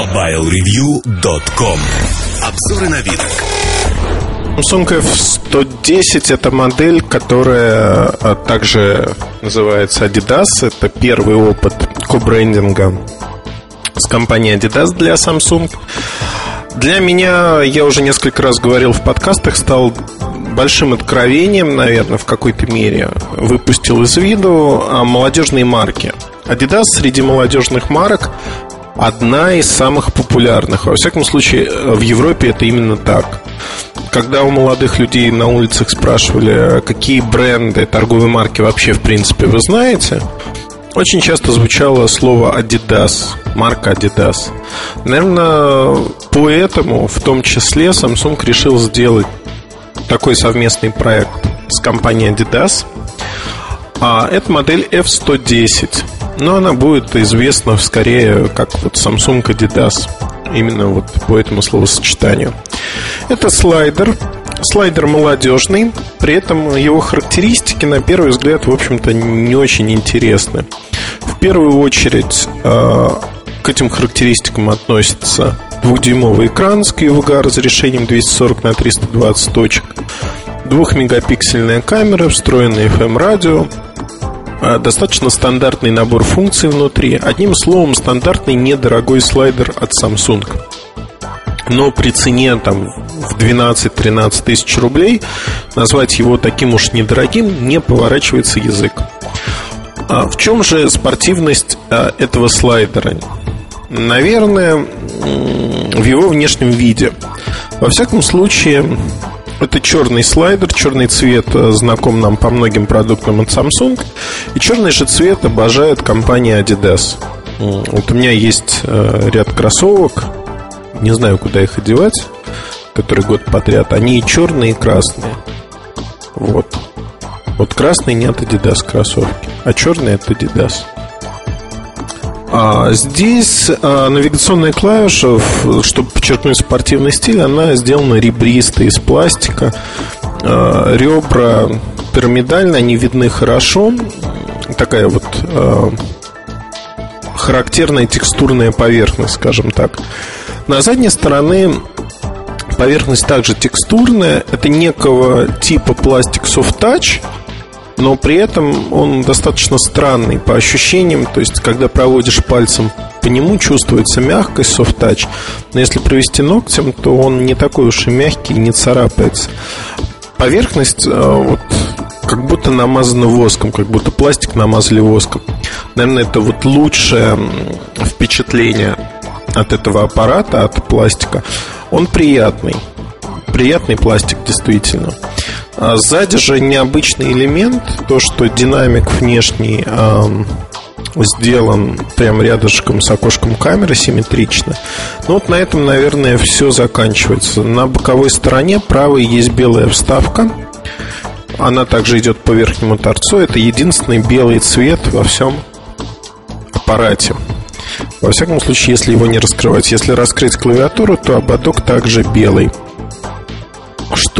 MobileReview.com Обзоры на вид. Samsung F110 это модель, которая а, также называется Adidas. Это первый опыт кобрендинга с компанией Adidas для Samsung. Для меня, я уже несколько раз говорил в подкастах, стал большим откровением, наверное, в какой-то мере. Выпустил из виду а, молодежные марки. Adidas среди молодежных марок одна из самых популярных. Во всяком случае, в Европе это именно так. Когда у молодых людей на улицах спрашивали, какие бренды, торговые марки вообще, в принципе, вы знаете, очень часто звучало слово Adidas, марка Adidas. Наверное, поэтому в том числе Samsung решил сделать такой совместный проект с компанией Adidas. А это модель F110. Но она будет известна скорее как вот Samsung Adidas. Именно вот по этому словосочетанию. Это слайдер. Слайдер молодежный, при этом его характеристики, на первый взгляд, в общем-то, не очень интересны. В первую очередь э, к этим характеристикам относится двухдюймовый экран с QVGA разрешением 240 на 320 точек, двухмегапиксельная камера, встроенный FM-радио, достаточно стандартный набор функций внутри. Одним словом, стандартный недорогой слайдер от Samsung. Но при цене там, в 12-13 тысяч рублей назвать его таким уж недорогим не поворачивается язык. А в чем же спортивность а, этого слайдера? Наверное, в его внешнем виде. Во всяком случае, это черный слайдер, черный цвет э, знаком нам по многим продуктам от Samsung. И черный же цвет обожает компания Adidas. Вот у меня есть э, ряд кроссовок, не знаю, куда их одевать, который год подряд. Они и черные, и красные. Вот. Вот красный не от Adidas кроссовки, а черный от Adidas. А здесь а, навигационная клавиша, чтобы подчеркнуть спортивный стиль, она сделана ребристой из пластика. А, ребра пирамидальные, они видны хорошо. Такая вот а, характерная текстурная поверхность, скажем так. На задней стороне поверхность также текстурная. Это некого типа пластик soft touch – но при этом он достаточно странный по ощущениям. То есть, когда проводишь пальцем по нему, чувствуется мягкость, touch. Но если провести ногтем, то он не такой уж и мягкий, не царапается. Поверхность э, вот как будто намазана воском, как будто пластик намазали воском. Наверное, это вот лучшее впечатление от этого аппарата, от пластика. Он приятный. Приятный пластик, действительно. А сзади же необычный элемент, то, что динамик внешний э, сделан прям рядышком с окошком камеры симметрично. Ну вот на этом, наверное, все заканчивается. На боковой стороне правой есть белая вставка. Она также идет по верхнему торцу. Это единственный белый цвет во всем аппарате. Во всяком случае, если его не раскрывать. Если раскрыть клавиатуру, то ободок также белый.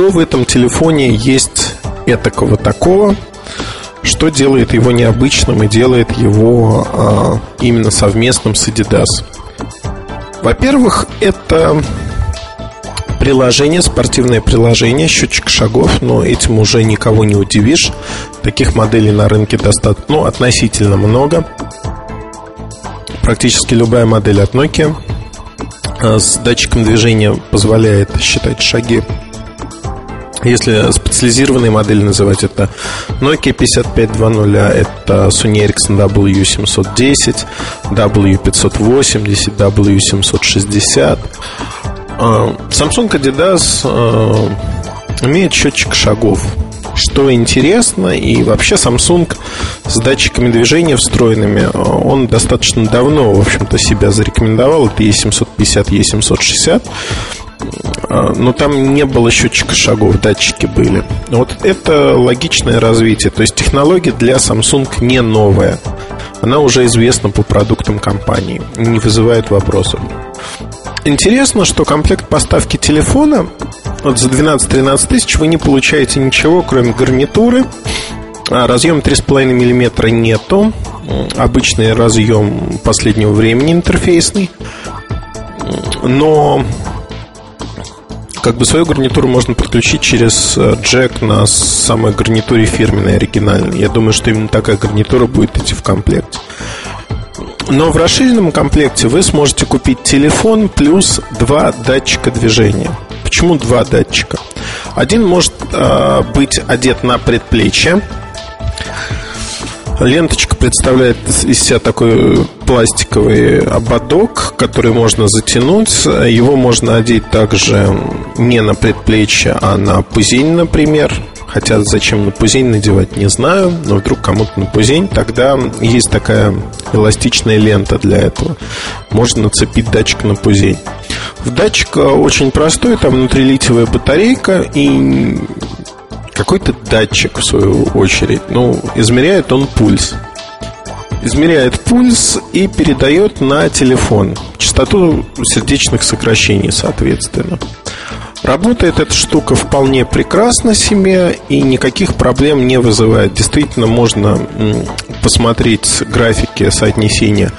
Что в этом телефоне есть этакого такого, что делает его необычным и делает его а, именно совместным с Adidas? Во-первых, это приложение, спортивное приложение, счетчик шагов, но этим уже никого не удивишь. Таких моделей на рынке достаточно, ну, относительно много. Практически любая модель от Nokia а, с датчиком движения позволяет считать шаги если специализированные модели называть, это Nokia 5520, это Sony Ericsson W710, W580, W760. Samsung Adidas а, имеет счетчик шагов. Что интересно, и вообще Samsung с датчиками движения встроенными, а, он достаточно давно, в общем-то, себя зарекомендовал. Это E750, E760 а, но там не было счетчика шагов, датчики были. Вот это логичное развитие. То есть технология для Samsung не новая. Она уже известна по продуктам компании, не вызывает вопросов. Интересно, что комплект поставки телефона вот за 12-13 тысяч вы не получаете ничего, кроме гарнитуры. А разъем 3,5 мм нету. Обычный разъем последнего времени интерфейсный. Но как бы свою гарнитуру можно подключить через э, джек на самой гарнитуре фирменной, оригинальной. Я думаю, что именно такая гарнитура будет идти в комплекте. Но в расширенном комплекте вы сможете купить телефон плюс два датчика движения. Почему два датчика? Один может э, быть одет на предплечье, Ленточка представляет из себя такой пластиковый ободок, который можно затянуть. Его можно одеть также не на предплечье, а на пузень, например. Хотя зачем на пузень надевать, не знаю. Но вдруг кому-то на пузень, тогда есть такая эластичная лента для этого. Можно нацепить датчик на пузень. В датчик очень простой, там внутри литиевая батарейка и какой-то датчик, в свою очередь. Ну, измеряет он пульс. Измеряет пульс и передает на телефон частоту сердечных сокращений, соответственно. Работает эта штука вполне прекрасно себе и никаких проблем не вызывает. Действительно, можно посмотреть графики соотнесения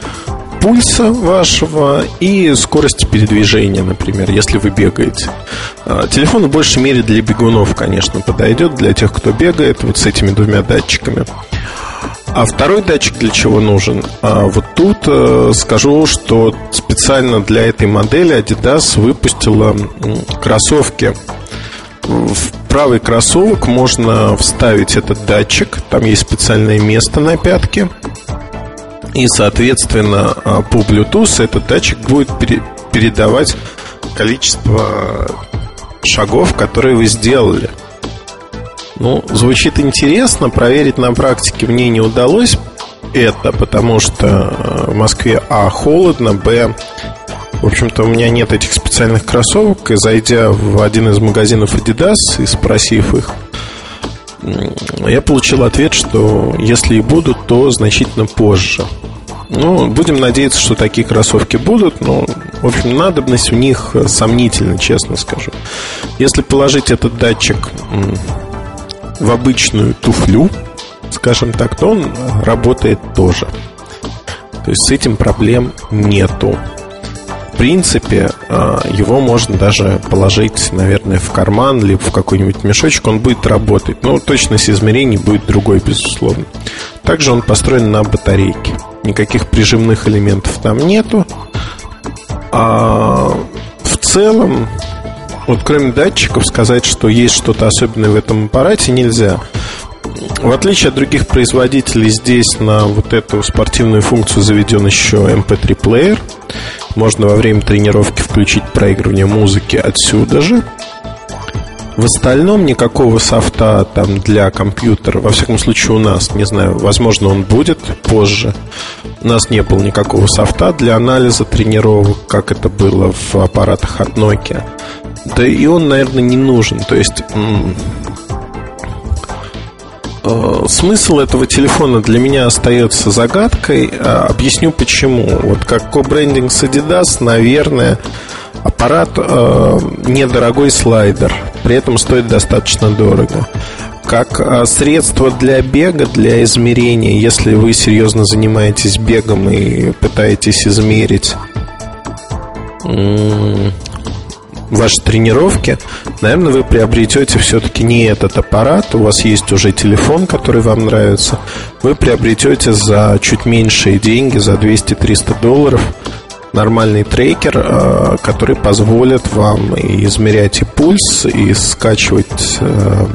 пульса вашего и скорости передвижения, например, если вы бегаете. А, телефон в большей мере для бегунов, конечно, подойдет, для тех, кто бегает, вот с этими двумя датчиками. А второй датчик для чего нужен? А вот тут э, скажу, что специально для этой модели Adidas выпустила кроссовки. В правый кроссовок можно вставить этот датчик. Там есть специальное место на пятке. И, соответственно, а, по Bluetooth этот датчик будет передавать количество шагов, которые вы сделали. Ну, звучит интересно, проверить на практике мне не удалось это, потому что а, в Москве А холодно, Б в общем-то, у меня нет этих специальных кроссовок, и зайдя в один из магазинов Adidas и спросив их, я получил ответ, что если и будут, то значительно позже. Ну, будем надеяться, что такие кроссовки будут, но, в общем, надобность в них сомнительна, честно скажу. Если положить этот датчик в обычную туфлю, скажем так, то он работает тоже. То есть с этим проблем нету принципе, а, его можно даже положить, наверное, в карман, либо в какой-нибудь мешочек, он будет работать. Но точность измерений будет другой, безусловно. Также он построен на батарейке. Никаких прижимных элементов там нету. А в целом, вот кроме датчиков, сказать, что есть что-то особенное в этом аппарате, нельзя. В отличие от других производителей, здесь на вот эту спортивную функцию заведен еще MP3 плеер. Можно во время тренировки включить проигрывание музыки отсюда же. В остальном никакого софта там для компьютера, во всяком случае у нас, не знаю, возможно он будет позже. У нас не было никакого софта для анализа тренировок, как это было в аппаратах от Nokia. Да и он, наверное, не нужен. То есть смысл этого телефона для меня остается загадкой. Э, объясню почему. Вот как ко-брендинг с Adidas, наверное, аппарат э, недорогой слайдер, при этом стоит достаточно дорого. Как э, средство для бега, для измерения, если вы серьезно занимаетесь бегом и пытаетесь измерить ваши тренировки, наверное, вы приобретете все-таки не этот аппарат, у вас есть уже телефон, который вам нравится, вы приобретете за чуть меньшие деньги, за 200-300 долларов, нормальный трекер, э, который позволит вам и измерять и пульс, и скачивать э,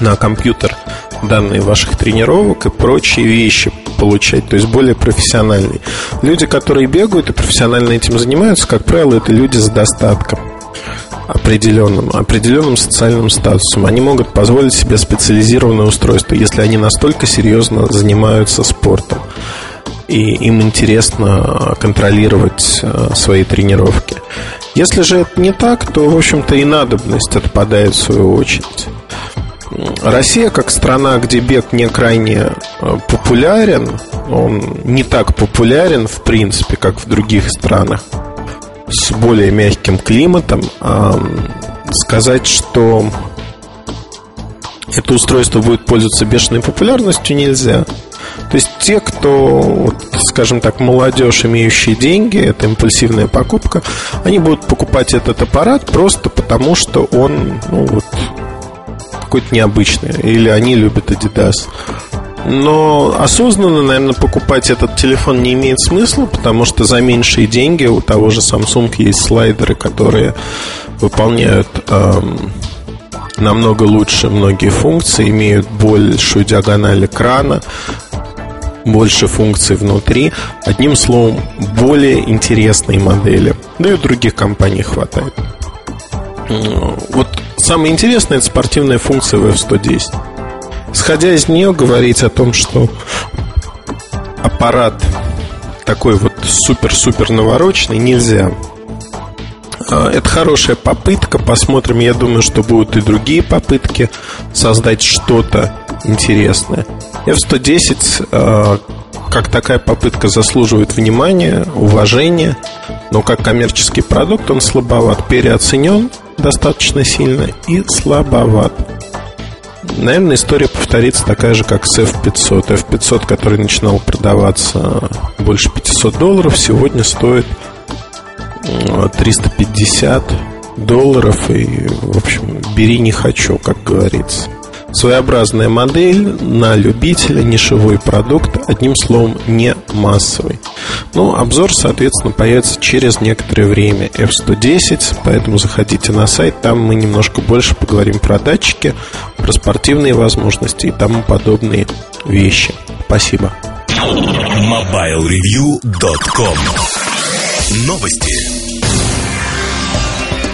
на компьютер данные ваших тренировок и прочие вещи получать, то есть более профессиональный. Люди, которые бегают и профессионально этим занимаются, как правило, это люди с достатком определенным, определенным социальным статусом. Они могут позволить себе специализированное устройство, если они настолько серьезно занимаются спортом. И им интересно контролировать э, свои тренировки. Если же это не так, то, в общем-то, и надобность отпадает в свою очередь. Россия, как страна, где бег не крайне э, популярен, он не так популярен, в принципе, как в других странах с более мягким климатом, сказать, что это устройство будет пользоваться бешеной популярностью нельзя. То есть те, кто, скажем так, молодежь, имеющие деньги, это импульсивная покупка, они будут покупать этот аппарат просто потому, что он ну, вот, какой-то необычный, или они любят Adidas. Но осознанно, наверное, покупать этот телефон не имеет смысла, потому что за меньшие деньги у того же Samsung есть слайдеры, которые выполняют эм, намного лучше многие функции, имеют большую диагональ экрана, больше функций внутри. Одним словом, более интересные модели. Да и у других компаний хватает. Вот самое интересное это спортивная функция в F110. Исходя из нее, говорить о том, что аппарат такой вот супер-супер навороченный нельзя. А, это хорошая попытка. Посмотрим, я думаю, что будут и другие попытки создать что-то интересное. F-110 а, как такая попытка заслуживает внимания, уважения, но как коммерческий продукт он слабоват, переоценен достаточно сильно и слабоват. Наверное, история повторится такая же, как с F500. F500, который начинал продаваться больше 500 долларов, сегодня стоит 350 долларов. И, в общем, бери не хочу, как говорится. Своеобразная модель на любителя, нишевой продукт, одним словом, не массовый. Ну, обзор, соответственно, появится через некоторое время F110, поэтому заходите на сайт, там мы немножко больше поговорим про датчики, про спортивные возможности и тому подобные вещи. Спасибо. MobileReview.com Новости.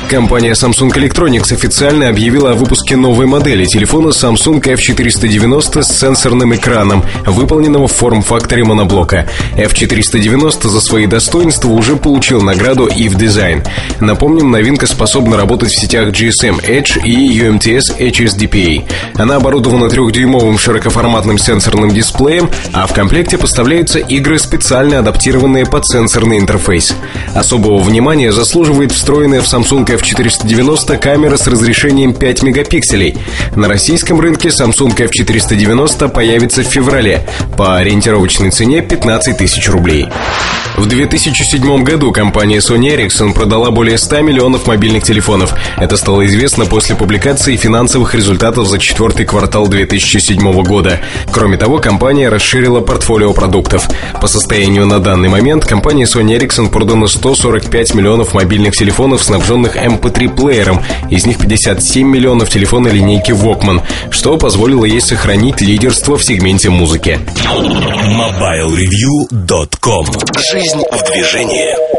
Компания Samsung Electronics официально объявила о выпуске новой модели телефона Samsung F490 с сенсорным экраном, выполненного в форм-факторе моноблока. F490 за свои достоинства уже получил награду EVE Design. Напомним, новинка способна работать в сетях GSM Edge и UMTS HSDPA. Она оборудована трехдюймовым широкоформатным сенсорным дисплеем, а в комплекте поставляются игры, специально адаптированные под сенсорный интерфейс. Особого внимания заслуживает встроенная в Samsung F490 камера с разрешением 5 мегапикселей. На российском рынке Samsung F490 появится в феврале по ориентировочной цене 15 тысяч рублей. В 2007 году компания Sony Ericsson продала более 100 миллионов мобильных телефонов. Это стало известно после публикации финансовых результатов за четвертый квартал 2007 года. Кроме того, компания расширила портфолио продуктов. По состоянию на данный момент компания Sony Ericsson продано 145 миллионов мобильных телефонов, снабженных MP3-плеером, из них 57 миллионов телефона линейки Walkman, что позволило ей сохранить лидерство в сегменте музыки. MobileReview.com Жизнь в движении